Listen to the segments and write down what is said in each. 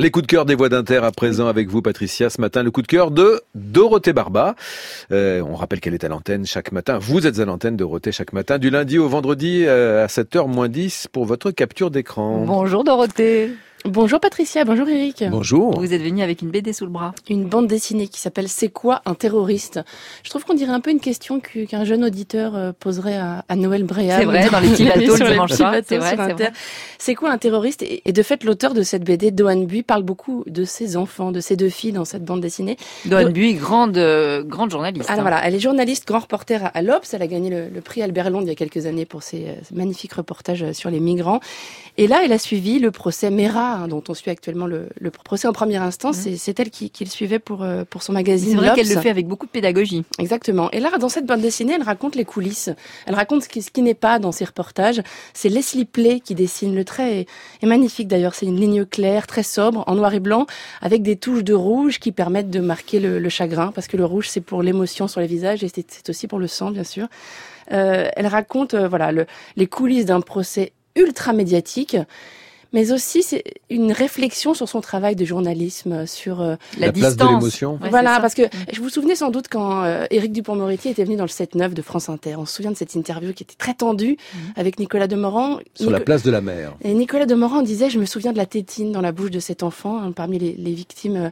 Les coups de cœur des voix d'Inter à présent avec vous Patricia ce matin le coup de cœur de Dorothée Barba. Euh, on rappelle qu'elle est à l'antenne chaque matin. Vous êtes à l'antenne Dorothée chaque matin du lundi au vendredi euh, à 7h moins 10 pour votre capture d'écran. Bonjour Dorothée. Bonjour Patricia, bonjour Eric. Bonjour. Vous êtes venu avec une BD sous le bras. Une bande dessinée qui s'appelle C'est quoi un terroriste? Je trouve qu'on dirait un peu une question qu'un jeune auditeur euh, poserait à, Noël Bréal. C'est vrai, dans les petits bateaux le dimanche soir. C'est vrai, c'est quoi un terroriste? Et, de fait, l'auteur de cette BD, Dohan Bui, parle beaucoup de ses enfants, de ses deux filles dans cette bande dessinée. Dohan Bui, grande, euh, grande journaliste. Alors hein. voilà, elle est journaliste, grand reporter à, à l'Obs. Elle a gagné le, prix Albert Londres il y a quelques années pour ses, euh, magnifiques reportages sur les migrants. Et là, elle a suivi le procès Mera, hein, dont on suit actuellement le, procès en première instance. Mmh. C'est elle qui, le suivait pour, euh, pour son magazine. C'est vrai qu'elle le fait avec beaucoup de pédagogie. Exactement. Et là, dans cette bande dessinée, elle raconte les coulisses. Elle raconte ce qui, qui n'est pas dans ses reportages. C'est Leslie Play qui dessine le trait. Est, magnifique d'ailleurs. C'est une ligne claire, très sobre, en noir et blanc, avec des touches de rouge qui permettent de marquer le, chagrin, parce que le rouge, c'est pour l'émotion sur les visages et c'est aussi pour le sang, bien sûr. Euh, elle raconte euh, voilà le, les coulisses d'un procès ultra médiatique mais aussi c'est une réflexion sur son travail de journalisme, sur euh, la, distance. Place de l'émotion. voilà, parce que mm. je vous souvenez sans doute quand euh, Éric Dupont-Moretti était venu dans le 7-9 de France Inter. On se souvient de cette interview qui était très tendue mm. avec Nicolas Demorand. Sur la place de la mer. Et Nicolas Demorand disait, je me souviens de la tétine dans la bouche de cet enfant, hein, parmi les, les victimes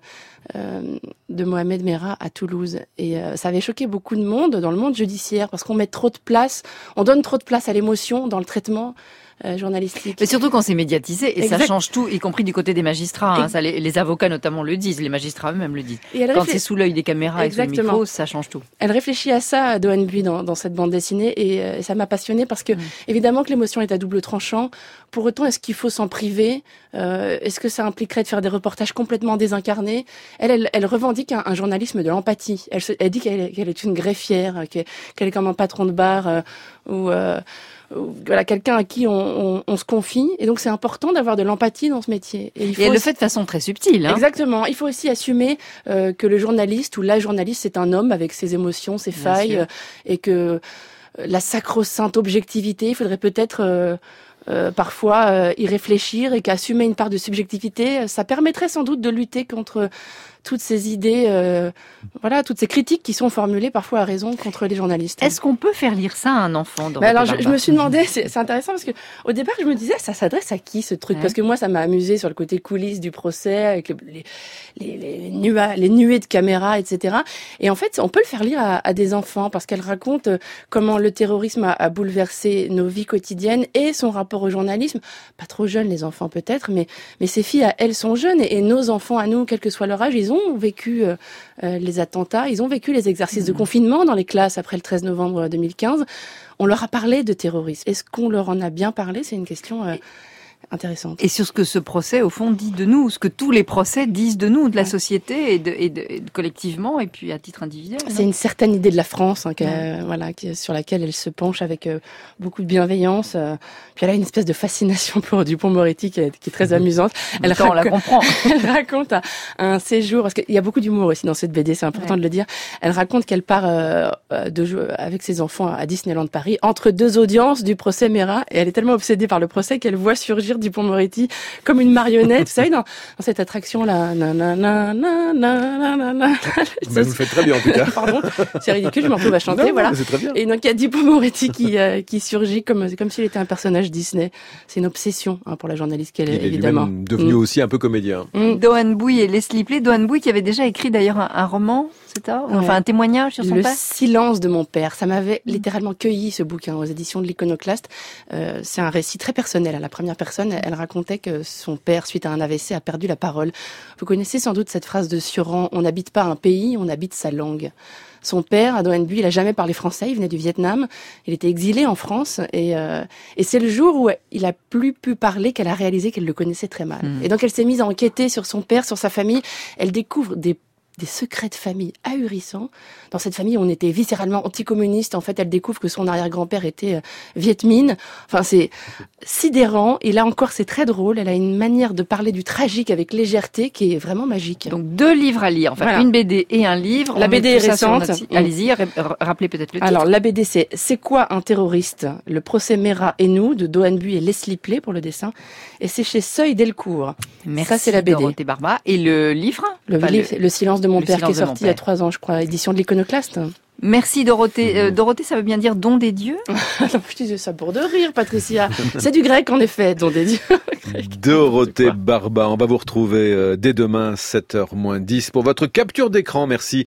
euh, de Mohamed Merah à Toulouse. Et euh, ça avait choqué beaucoup de monde dans le monde judiciaire parce qu'on met trop de place, on donne trop de place à l'émotion dans le traitement. Euh, journalistique. Mais surtout quand c'est médiatisé, et ça change tout, y compris du côté des magistrats. Hein, ça, les, avocats notamment le disent, les magistrats eux-mêmes le disent. quand c'est sous l'œil des caméras Exactement. et sous le micro, ça change tout. Elle réfléchit à ça, Dohan Bui, dans, dans cette bande dessinée, et, euh, ça m'a passionnée parce que, mm. évidemment, que l'émotion est à double tranchant. Pour autant, est-ce qu'il faut s'en priver? Euh, Est-ce que ça impliquerait de faire des reportages complètement désincarnés? Elle, elle, revendique un, journalisme de l'empathie. Elle, elle, dit qu'elle est une greffière, qu'elle est comme un patron de bar ou voilà quelqu'un à qui on, se confie. Et donc c'est important d'avoir de l'empathie dans ce métier. Et, il faut elle le fait de façon très subtile hein. exactement. Il faut aussi assumer euh, que le journaliste ou la journaliste c'est un homme avec ses émotions ses failles euh, et que euh, la sacro-sainte objectivité il faudrait peut-être parfois y réfléchir et qu'assumer une part de subjectivité, ça permettrait sans doute de lutter contre toutes ces idées, euh, voilà, toutes ces critiques qui sont formulées parfois à raison contre les journalistes. Est-ce qu'on peut faire lire ça à un enfant bah Alors, je, me suis demandé, c'est intéressant parce que au départ, je me disais, ça s'adresse à qui ce truc? Parce que moi, ça m'a amusé sur le côté coulisses du procès, avec les, les, les, les, nuées de caméras, etc. Et en fait, on peut le faire lire à, des enfants parce qu'elle raconte euh, comment le terrorisme a, a, bouleversé nos vies quotidiennes et son rapport au journalisme. Pas trop jeunes, les enfants peut-être, mais, mais ces filles, elles sont jeunes et, et nos enfants à nous, quel que soit leur âge, ils ont ont vécu euh, euh, les attentats, ils ont vécu les exercices de mmh. confinement dans les classes après le 13 novembre 2015. On leur a parlé de terrorisme. Est-ce qu'on leur en a bien parlé? C'est une question euh, intéressante. Et sur ce que ce procès, au fond, dit de nous, ce que tous les procès disent de nous, de la société et, de, et, de, collectivement, et puis à titre individuel. C'est une certaine idée de la France, hein, voilà, sur laquelle elle se penche avec euh, beaucoup de bienveillance. Euh. puis elle a une espèce de fascination pour Dupont-Moretti qui, est très mhm. amusante. Elle, on la comprend. elle raconte un, séjour, parce qu'il y a beaucoup d'humour aussi dans cette BD, c'est important de le dire. Elle raconte qu'elle part euh, de, avec ses enfants à Disneyland Paris entre deux audiences du procès Mera, et elle est tellement obsédée par le procès qu'elle voit surgir Dupont-Moretti comme une marionnette, vous savez, dans, cette attraction-là. vous faites très bien, en tout cas. Pardon, c'est ridicule, je m'en retrouve à chanter, voilà. Très bien. Et donc, il y a Dupont-Moretti qui, euh, qui surgit comme, comme s'il était un personnage Disney. C'est une obsession hein, pour la journaliste qu'elle est, évidemment. devenu mm. aussi un peu comédien. Mm. Dohan Bouy et Leslie Play. Dohan Bouy qui avait déjà écrit d'ailleurs un, roman, c'est ça? Enfin, un témoignage sur son Le père? Le silence de mon père. Ça m'avait littéralement cueilli, ce bouquin, aux éditions de l'Iconoclaste. Euh, c'est un récit très personnel à la première personne elle racontait que son père, suite à un AVC, a perdu la parole. Vous connaissez sans doute cette phrase de Suran, on n'habite pas un pays, on habite sa langue. Son père, à Bui, il a jamais parlé français, il venait du Vietnam, il était exilé en France, et, euh, et c'est le jour où il a plus pu parler qu'elle a réalisé qu'elle le connaissait très mal. Hmm. Et donc elle s'est mise à enquêter sur son père, sur sa famille, elle découvre des des secrets de famille ahurissants. Dans cette famille, on était viscéralement anticommuniste. En fait, elle découvre que son arrière-grand-père était euh, Viet Minh. Enfin, c'est sidérant. Et là encore, c'est très drôle. Elle a une manière de parler du tragique avec légèreté qui est vraiment magique. Donc deux livres à lire. Enfin, une BD et un livre. La BD est récente. Allez-y, rappelez peut-être le titre. Alors, la BD, c'est C'est quoi un terroriste? Le procès Mera et nous de Dohan et Leslie Play pour le dessin. Et c'est chez Seuil Delcourt. Merci. Ça, c'est la BD. Barba. Et le livre? Le, livre, le silence de mon père qui est sorti il y a trois ans, je crois, édition de l'Iconoclaste. Merci Dorothée. Euh, Dorothée, ça veut bien dire don des dieux Je disais ça pour de rire, Patricia. C'est du grec en effet, don des dieux. Dorothée Barba, on va vous retrouver euh, dès demain, 7h moins 10, pour votre capture d'écran. Merci